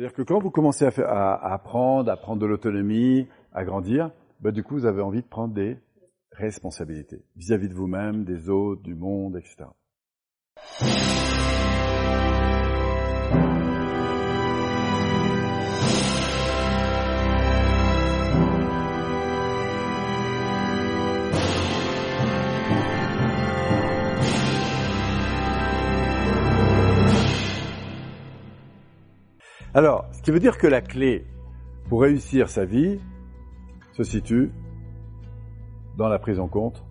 C'est-à-dire que quand vous commencez à, apprendre, à prendre de l'autonomie, à grandir, bah, du coup, vous avez envie de prendre des responsabilités vis-à-vis de vous-même, des autres, du monde, etc. Alors, ce qui veut dire que la clé pour réussir sa vie se situe dans la prise en compte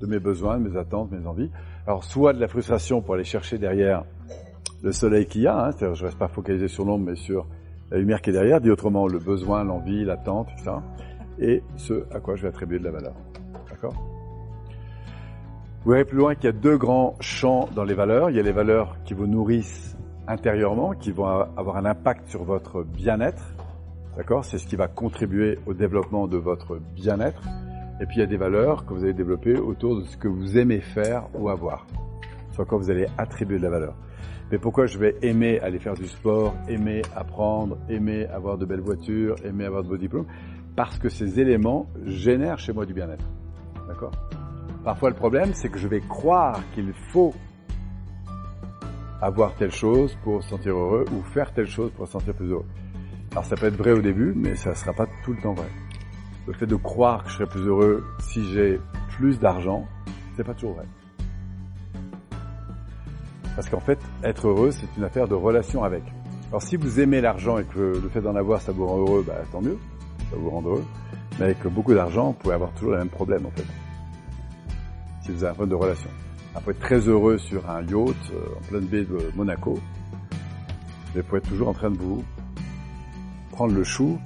de mes besoins, de mes attentes, de mes envies. Alors, soit de la frustration pour aller chercher derrière le soleil qu'il y a, hein, c'est-à-dire je reste pas focalisé sur l'ombre, mais sur la lumière qui est derrière, dit autrement le besoin, l'envie, l'attente, etc. Et ce à quoi je vais attribuer de la valeur. D'accord? Vous verrez plus loin qu'il y a deux grands champs dans les valeurs. Il y a les valeurs qui vous nourrissent intérieurement qui vont avoir un impact sur votre bien-être. D'accord? C'est ce qui va contribuer au développement de votre bien-être. Et puis il y a des valeurs que vous allez développer autour de ce que vous aimez faire ou avoir. Soit quoi vous allez attribuer de la valeur. Mais pourquoi je vais aimer aller faire du sport, aimer apprendre, aimer avoir de belles voitures, aimer avoir de beaux diplômes? Parce que ces éléments génèrent chez moi du bien-être. D'accord? Parfois le problème, c'est que je vais croire qu'il faut avoir telle chose pour se sentir heureux ou faire telle chose pour se sentir plus heureux. Alors ça peut être vrai au début, mais ça ne sera pas tout le temps vrai. Le fait de croire que je serai plus heureux si j'ai plus d'argent, c'est pas toujours vrai. Parce qu'en fait, être heureux, c'est une affaire de relation avec. Alors si vous aimez l'argent et que le fait d'en avoir, ça vous rend heureux, bah, tant mieux, ça vous rend heureux. Mais avec beaucoup d'argent, vous pouvez avoir toujours le même problème en fait. Si vous avez un problème de relation. Après être très heureux sur un yacht euh, en pleine baie de Monaco. Mais vous être toujours en train de vous prendre le chou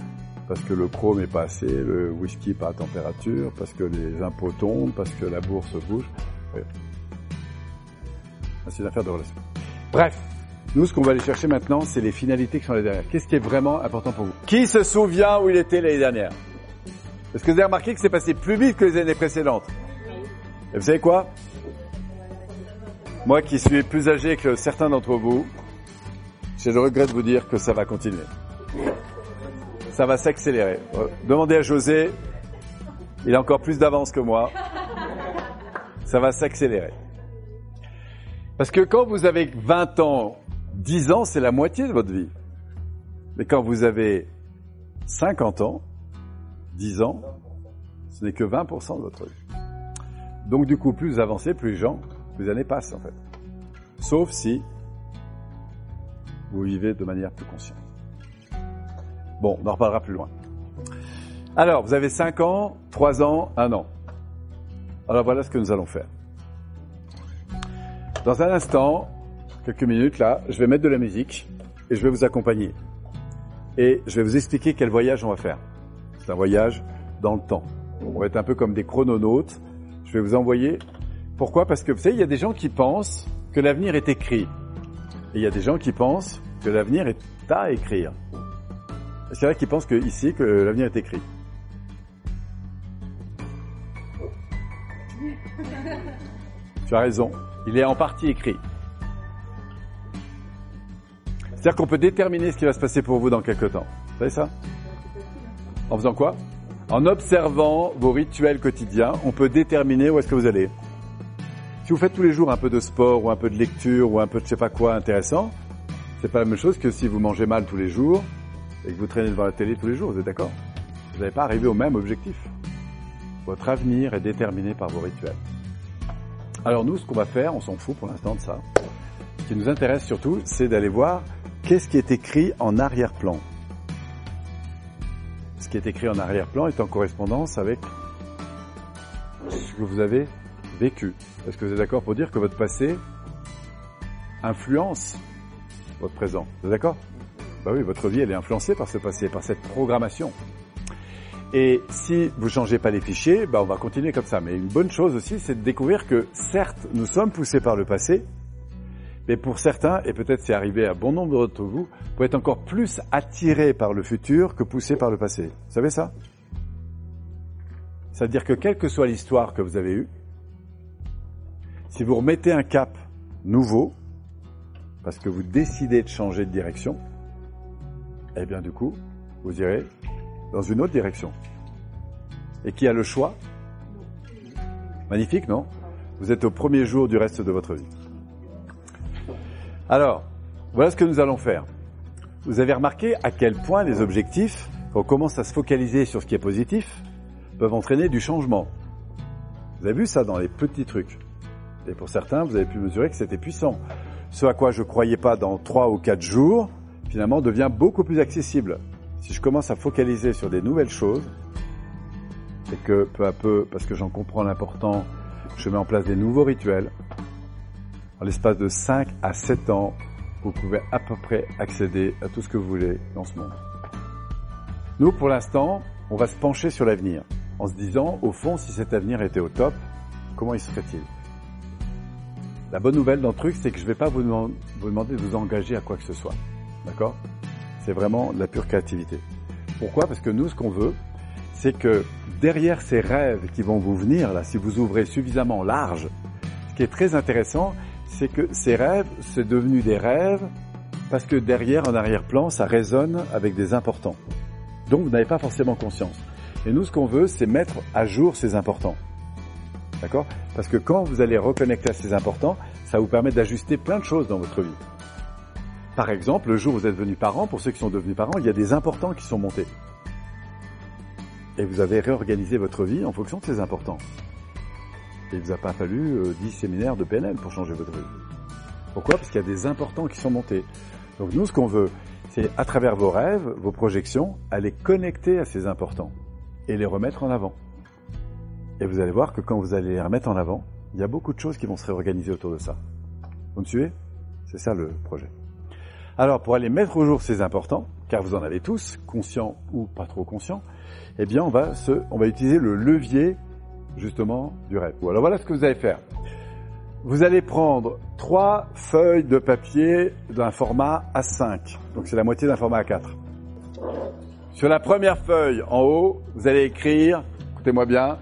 parce que le chrome n'est pas assez, le whisky pas à température, parce que les impôts tombent, parce que la bourse bouge. C'est une affaire de relation. Bref, nous, ce qu'on va aller chercher maintenant, c'est les finalités qui sont les dernières. Qu'est-ce qui est vraiment important pour vous? Qui se souvient où il était l'année dernière? Est-ce que vous avez remarqué que c'est passé plus vite que les années précédentes? Et vous savez quoi? Moi qui suis plus âgé que certains d'entre vous, j'ai le regret de vous dire que ça va continuer. Ça va s'accélérer. Demandez à José, il a encore plus d'avance que moi. Ça va s'accélérer. Parce que quand vous avez 20 ans, 10 ans, c'est la moitié de votre vie. Mais quand vous avez 50 ans, 10 ans, ce n'est que 20% de votre vie. Donc du coup, plus avancez, plus les gens les années passent en fait. Sauf si vous vivez de manière plus consciente. Bon, on en reparlera plus loin. Alors, vous avez 5 ans, 3 ans, 1 an. Alors voilà ce que nous allons faire. Dans un instant, quelques minutes là, je vais mettre de la musique et je vais vous accompagner. Et je vais vous expliquer quel voyage on va faire. C'est un voyage dans le temps. On va être un peu comme des chrononautes. Je vais vous envoyer pourquoi? Parce que vous savez, il y a des gens qui pensent que l'avenir est écrit. Et il y a des gens qui pensent que l'avenir est à écrire. C'est vrai qu'ils pensent que ici que l'avenir est écrit. Tu as raison. Il est en partie écrit. C'est-à-dire qu'on peut déterminer ce qui va se passer pour vous dans quelques temps. Vous savez ça? En faisant quoi? En observant vos rituels quotidiens, on peut déterminer où est-ce que vous allez. Si vous faites tous les jours un peu de sport ou un peu de lecture ou un peu de je sais pas quoi intéressant, c'est pas la même chose que si vous mangez mal tous les jours et que vous traînez devant la télé tous les jours, vous êtes d'accord? Vous n'allez pas arriver au même objectif. Votre avenir est déterminé par vos rituels. Alors nous, ce qu'on va faire, on s'en fout pour l'instant de ça. Ce qui nous intéresse surtout, c'est d'aller voir qu'est-ce qui est écrit en arrière-plan. Ce qui est écrit en arrière-plan est en correspondance avec ce que vous avez vécu. Est-ce que vous êtes d'accord pour dire que votre passé influence votre présent? Vous êtes d'accord? Bah oui, votre vie elle est influencée par ce passé, par cette programmation. Et si vous changez pas les fichiers, bah on va continuer comme ça. Mais une bonne chose aussi, c'est de découvrir que certes, nous sommes poussés par le passé, mais pour certains, et peut-être c'est arrivé à bon nombre d'entre vous, vous pouvez être encore plus attirés par le futur que poussés par le passé. Vous savez ça? C'est-à-dire que quelle que soit l'histoire que vous avez eue, si vous remettez un cap nouveau, parce que vous décidez de changer de direction, eh bien du coup, vous irez dans une autre direction. Et qui a le choix? Magnifique, non? Vous êtes au premier jour du reste de votre vie. Alors, voilà ce que nous allons faire. Vous avez remarqué à quel point les objectifs, quand on commence à se focaliser sur ce qui est positif, peuvent entraîner du changement. Vous avez vu ça dans les petits trucs. Et pour certains, vous avez pu mesurer que c'était puissant. Ce à quoi je croyais pas dans trois ou quatre jours, finalement devient beaucoup plus accessible. Si je commence à focaliser sur des nouvelles choses, et que peu à peu, parce que j'en comprends l'important, je mets en place des nouveaux rituels, en l'espace de 5 à 7 ans, vous pouvez à peu près accéder à tout ce que vous voulez dans ce monde. Nous, pour l'instant, on va se pencher sur l'avenir, en se disant, au fond, si cet avenir était au top, comment il serait-il La bonne nouvelle dans le truc, c'est que je ne vais pas vous, vous demander de vous engager à quoi que ce soit. D'accord? C'est vraiment de la pure créativité. Pourquoi? Parce que nous, ce qu'on veut, c'est que derrière ces rêves qui vont vous venir, là, si vous ouvrez suffisamment large, ce qui est très intéressant, c'est que ces rêves, c'est devenu des rêves parce que derrière, en arrière-plan, ça résonne avec des importants. Donc, vous n'avez pas forcément conscience. Et nous, ce qu'on veut, c'est mettre à jour ces importants. D'accord? Parce que quand vous allez reconnecter à ces importants, ça vous permet d'ajuster plein de choses dans votre vie. Par exemple, le jour où vous êtes devenu parent, pour ceux qui sont devenus parents, il y a des importants qui sont montés. Et vous avez réorganisé votre vie en fonction de ces importants. Et il vous a pas fallu 10 euh, séminaires de PNL pour changer votre vie. Pourquoi? Parce qu'il y a des importants qui sont montés. Donc nous, ce qu'on veut, c'est à travers vos rêves, vos projections, aller connecter à ces importants et les remettre en avant. Et vous allez voir que quand vous allez les remettre en avant, il y a beaucoup de choses qui vont se réorganiser autour de ça. Vous me suivez? C'est ça le projet. Alors, pour aller mettre au jour ces importants, car vous en avez tous, conscients ou pas trop conscients, eh bien, on va se, on va utiliser le levier, justement, du rêve. Alors voilà ce que vous allez faire. Vous allez prendre trois feuilles de papier d'un format A5. Donc c'est la moitié d'un format A4. Sur la première feuille, en haut, vous allez écrire, écoutez-moi bien,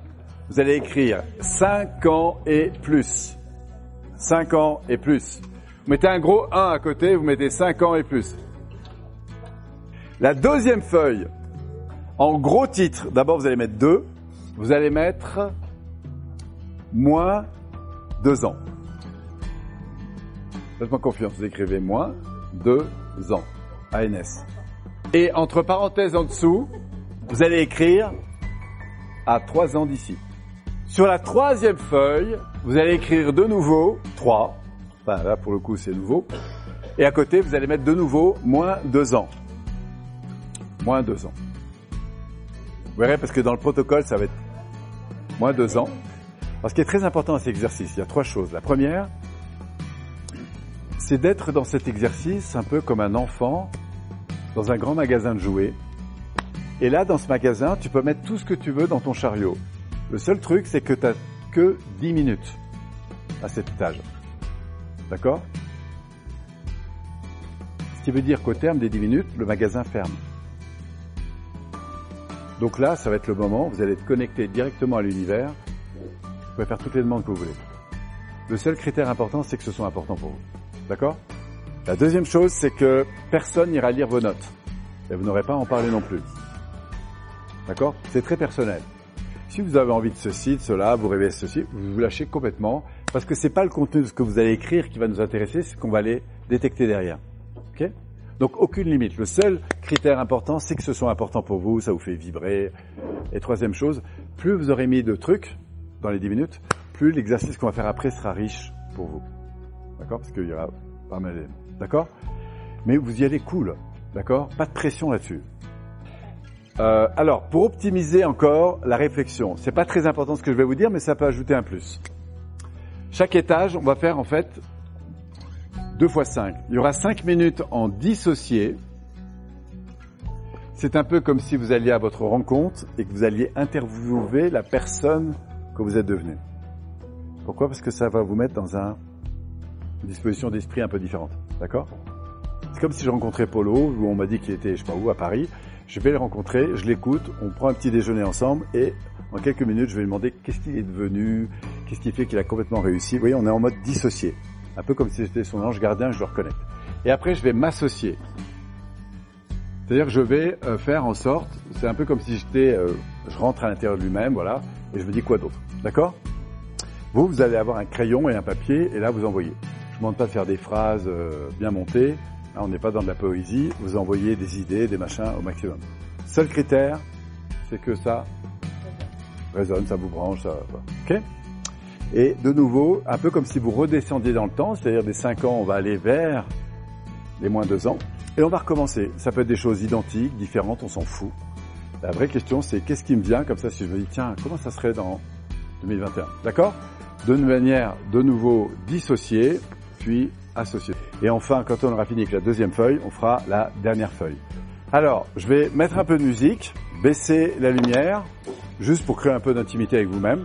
vous allez écrire 5 ans et plus. 5 ans et plus. Vous mettez un gros 1 à côté, vous mettez 5 ans et plus. La deuxième feuille, en gros titre, d'abord vous allez mettre 2, vous allez mettre moins 2 ans. Faites-moi confiance, vous écrivez moins 2 ans, ANS. Et entre parenthèses en dessous, vous allez écrire à 3 ans d'ici. Sur la troisième feuille, vous allez écrire de nouveau 3, Enfin, là, pour le coup, c'est nouveau. Et à côté, vous allez mettre de nouveau moins deux ans. Moins deux ans. Vous verrez, parce que dans le protocole, ça va être moins deux ans. Alors, ce qui est très important dans cet exercice, il y a trois choses. La première, c'est d'être dans cet exercice un peu comme un enfant dans un grand magasin de jouets. Et là, dans ce magasin, tu peux mettre tout ce que tu veux dans ton chariot. Le seul truc, c'est que tu n'as que 10 minutes à cet étage. D'accord? Ce qui veut dire qu'au terme des 10 minutes, le magasin ferme. Donc là, ça va être le moment, vous allez être connecté directement à l'univers. Vous pouvez faire toutes les demandes que vous voulez. Le seul critère important, c'est que ce soit important pour vous. D'accord? La deuxième chose, c'est que personne n'ira lire vos notes. Et vous n'aurez pas à en parler non plus. D'accord? C'est très personnel. Si vous avez envie de ceci, de cela, vous rêvez de ceci, vous vous lâchez complètement parce que c'est pas le contenu de ce que vous allez écrire qui va nous intéresser, c'est ce qu'on va aller détecter derrière. Ok? Donc aucune limite. Le seul critère important, c'est que ce soit important pour vous, ça vous fait vibrer. Et troisième chose, plus vous aurez mis de trucs dans les 10 minutes, plus l'exercice qu'on va faire après sera riche pour vous. D'accord? Parce qu'il y aura pas mal D'accord? Mais vous y allez cool. D'accord? Pas de pression là-dessus. Euh, alors, pour optimiser encore la réflexion, c'est pas très important ce que je vais vous dire, mais ça peut ajouter un plus. Chaque étage, on va faire en fait 2 fois 5. Il y aura 5 minutes en dissocié. C'est un peu comme si vous alliez à votre rencontre et que vous alliez interviewer la personne que vous êtes devenue. Pourquoi? Parce que ça va vous mettre dans un, une disposition d'esprit un peu différente. D'accord? C'est comme si je rencontrais Polo, où on m'a dit qu'il était, je sais pas où, à Paris. Je vais le rencontrer, je l'écoute, on prend un petit déjeuner ensemble et en quelques minutes, je vais lui demander qu'est-ce qu'il est devenu, qu'est-ce qui fait qu'il a complètement réussi. Vous voyez, on est en mode dissocié. Un peu comme si c'était son ange gardien, je le reconnecte. Et après, je vais m'associer. C'est-à-dire que je vais euh, faire en sorte, c'est un peu comme si j'étais, euh, je rentre à l'intérieur de lui-même, voilà, et je me dis quoi d'autre. D'accord? Vous, vous allez avoir un crayon et un papier, et là vous envoyez. Je ne demande pas de faire des phrases euh, bien montées, on n'est pas dans de la poésie, vous envoyez des idées, des machins au maximum. Seul critère, c'est que ça résonne, ça vous branche, ça, ok? Et de nouveau, un peu comme si vous redescendiez dans le temps, c'est-à-dire des 5 ans, on va aller vers les moins 2 ans, et on va recommencer. Ça peut être des choses identiques, différentes, on s'en fout. La vraie question, c'est qu'est-ce qui me vient comme ça si je me dis, tiens, comment ça serait dans 2021 D'accord? De manière de nouveau dissociée, puis Et enfin, quand on aura fini avec la deuxième feuille, on fera la dernière feuille. Alors, je vais mettre un peu de musique, baisser la lumière, juste pour créer un peu d'intimité avec vous-même.